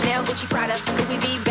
Chanel, Gucci, Prada, Louis V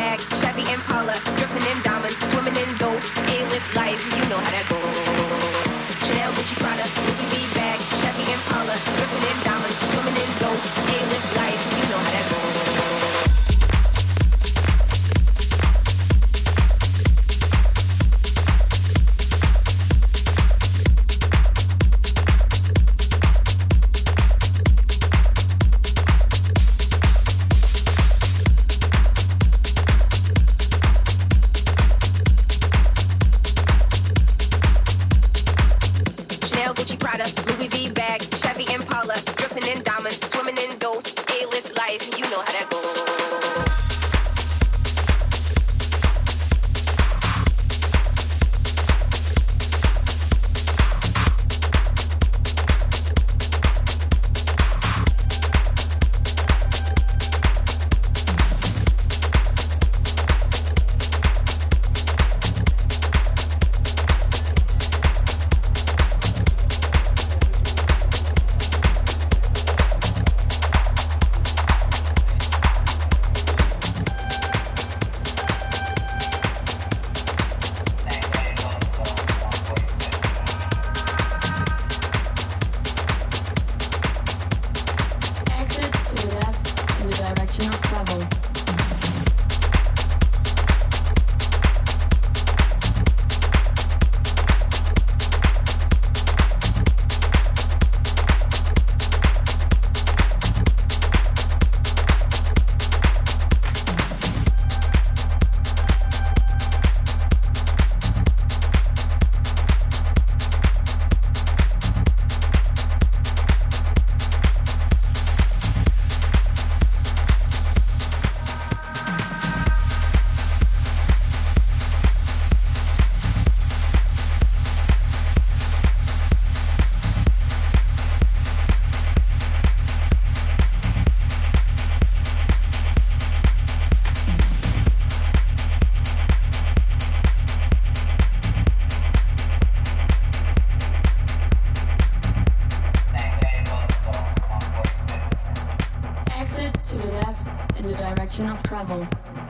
direction of travel,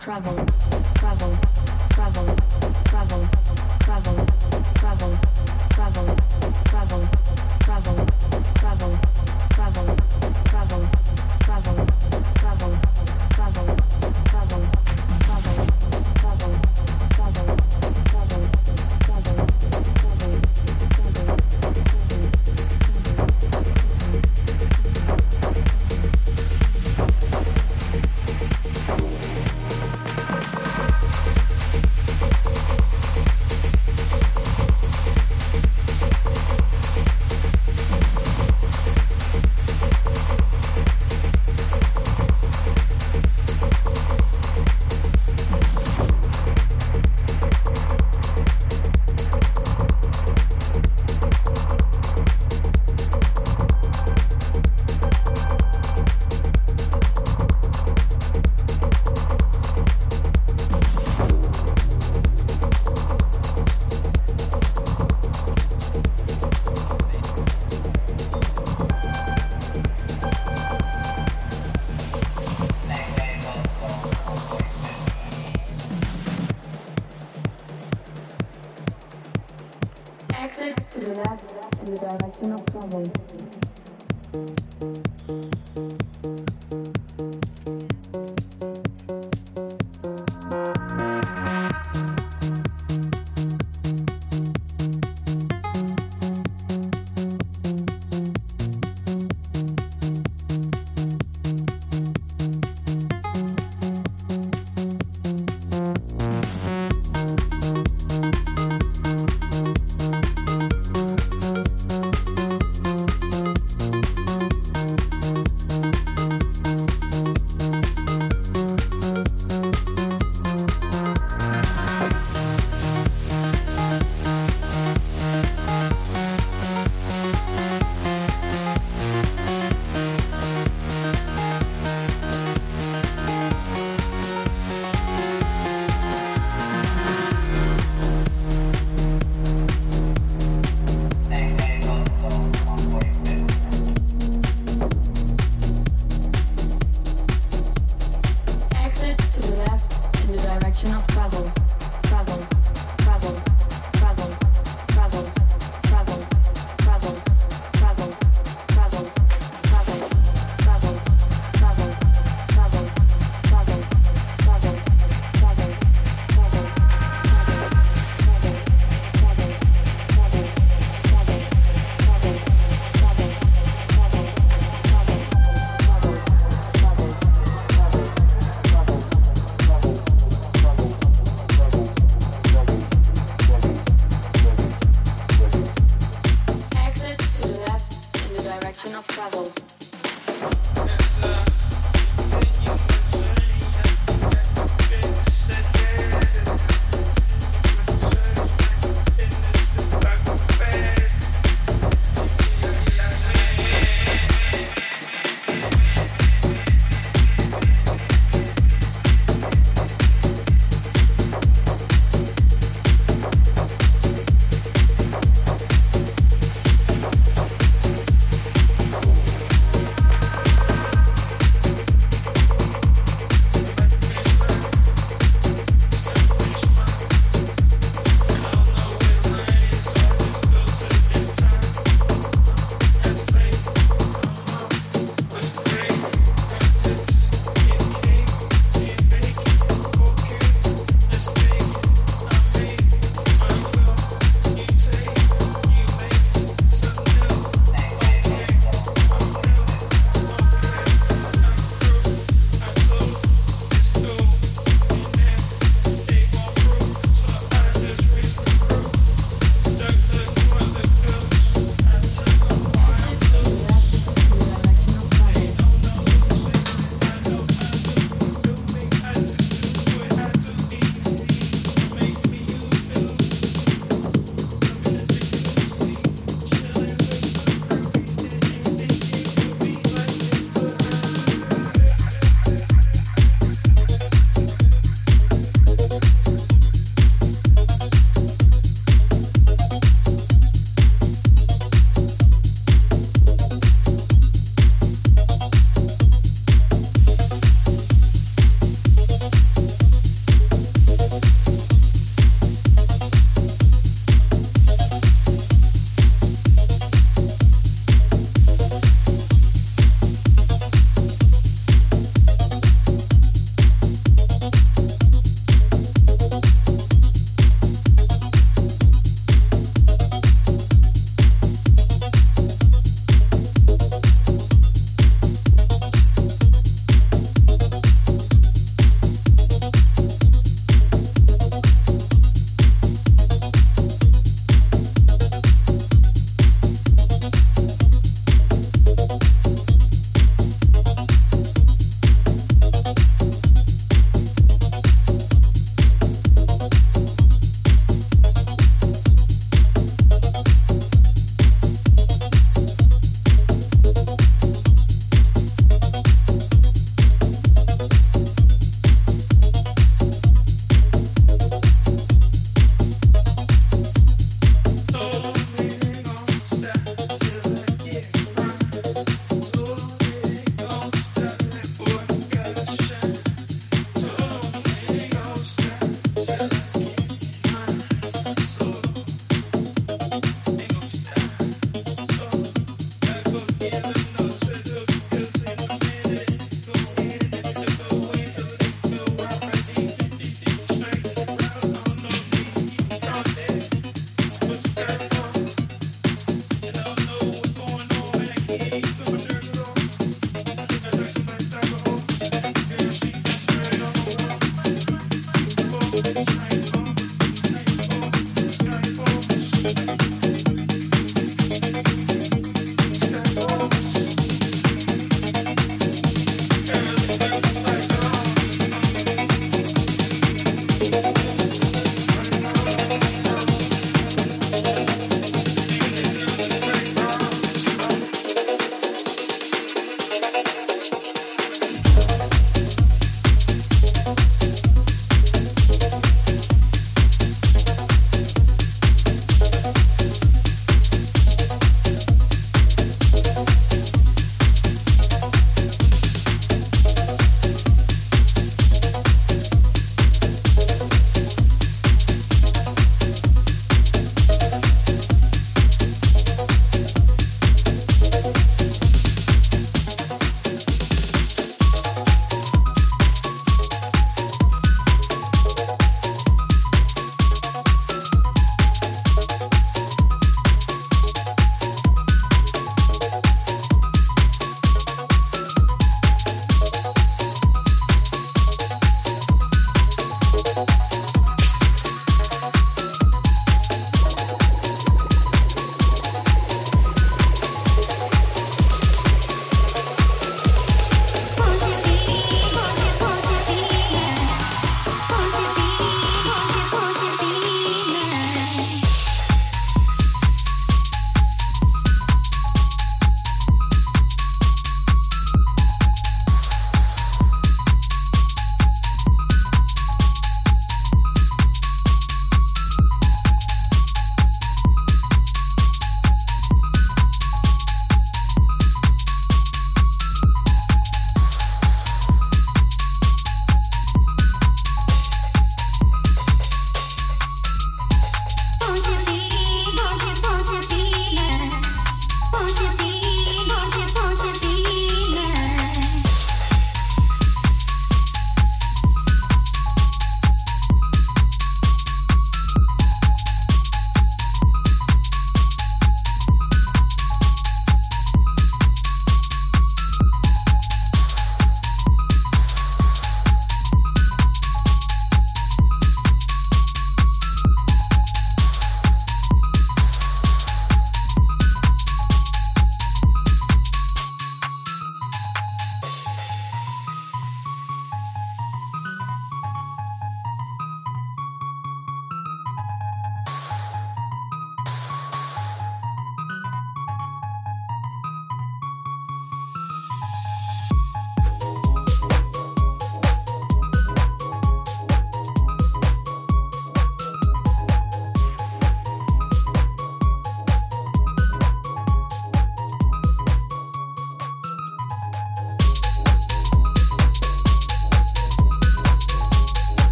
travel, travel, travel, travel, travel, travel, travel, travel, travel, travel, travel, travel, travel, travel.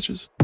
pitches.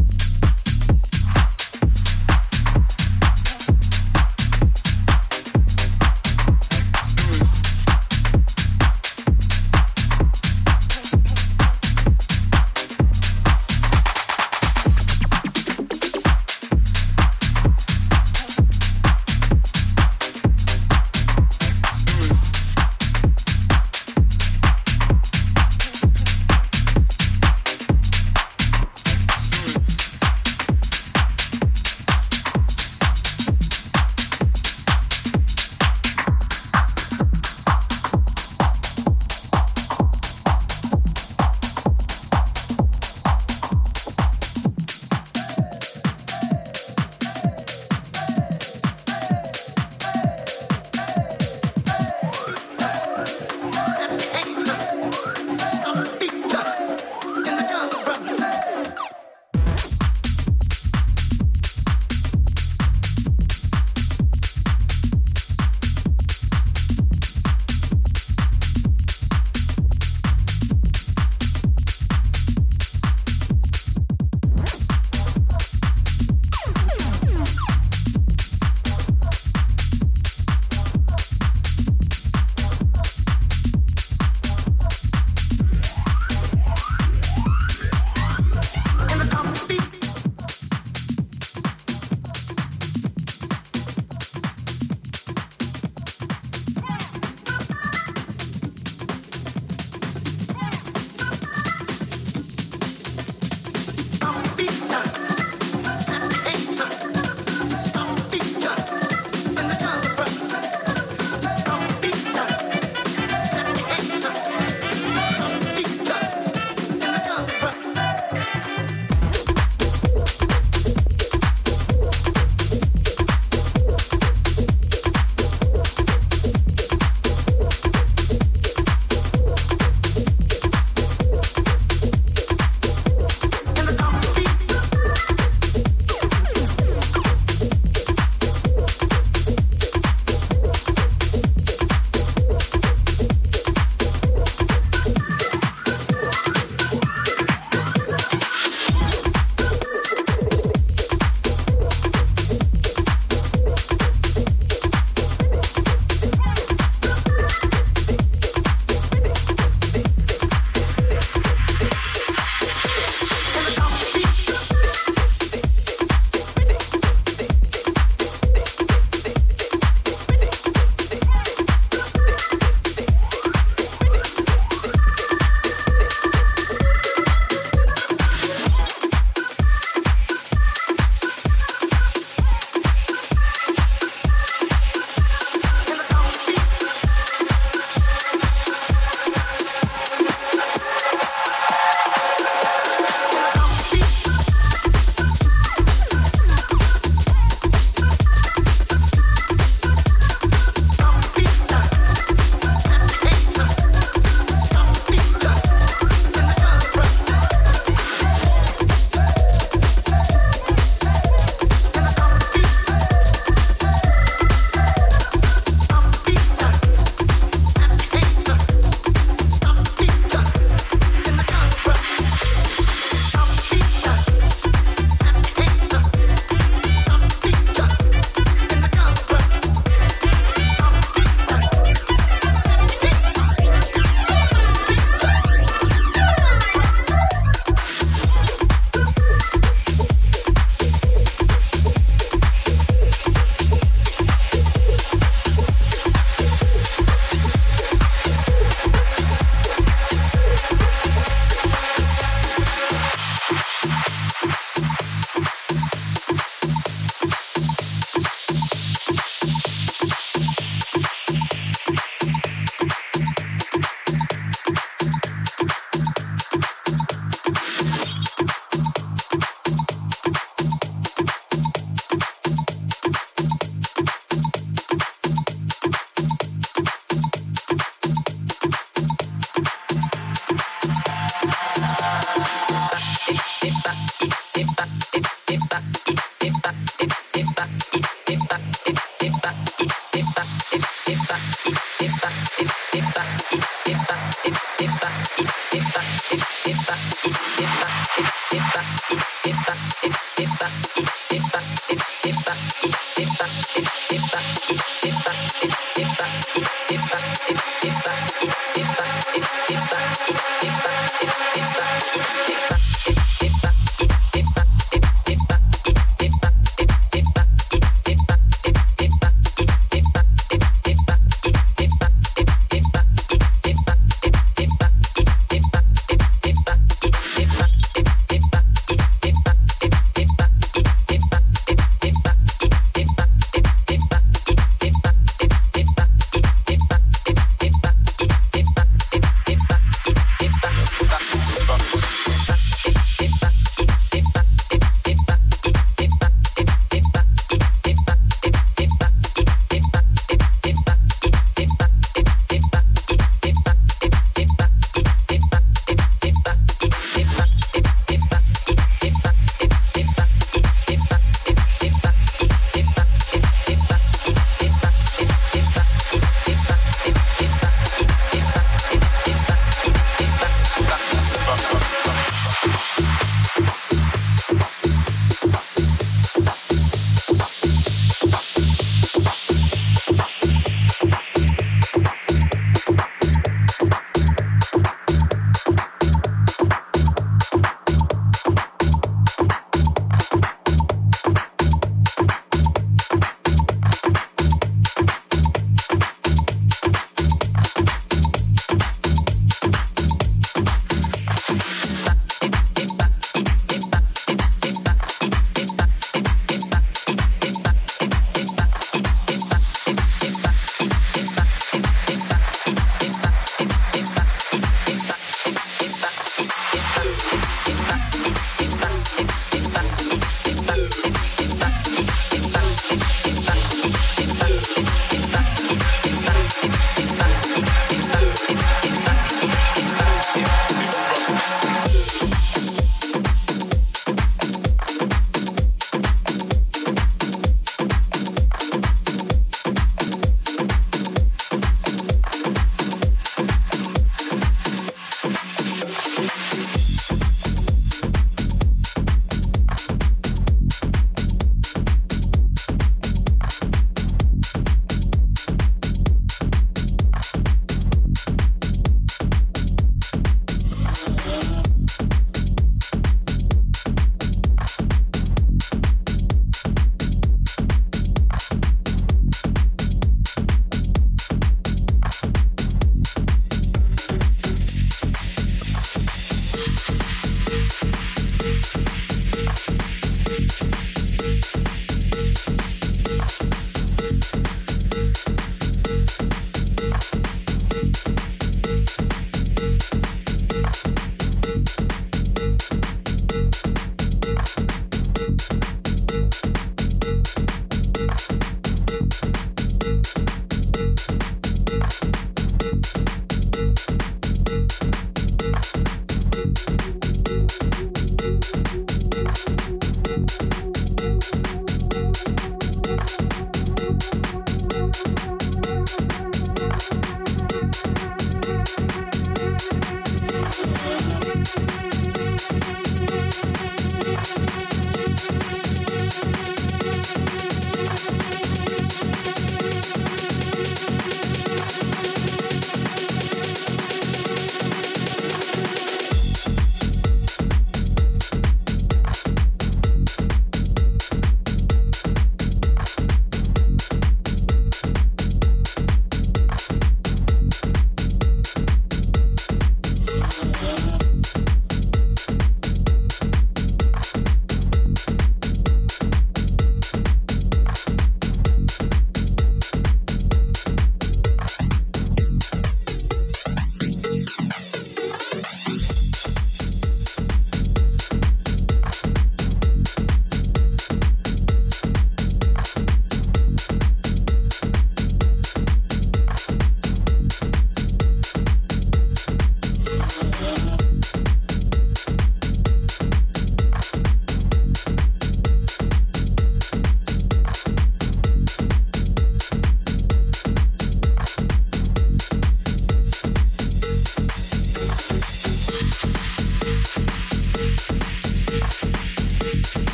Dun.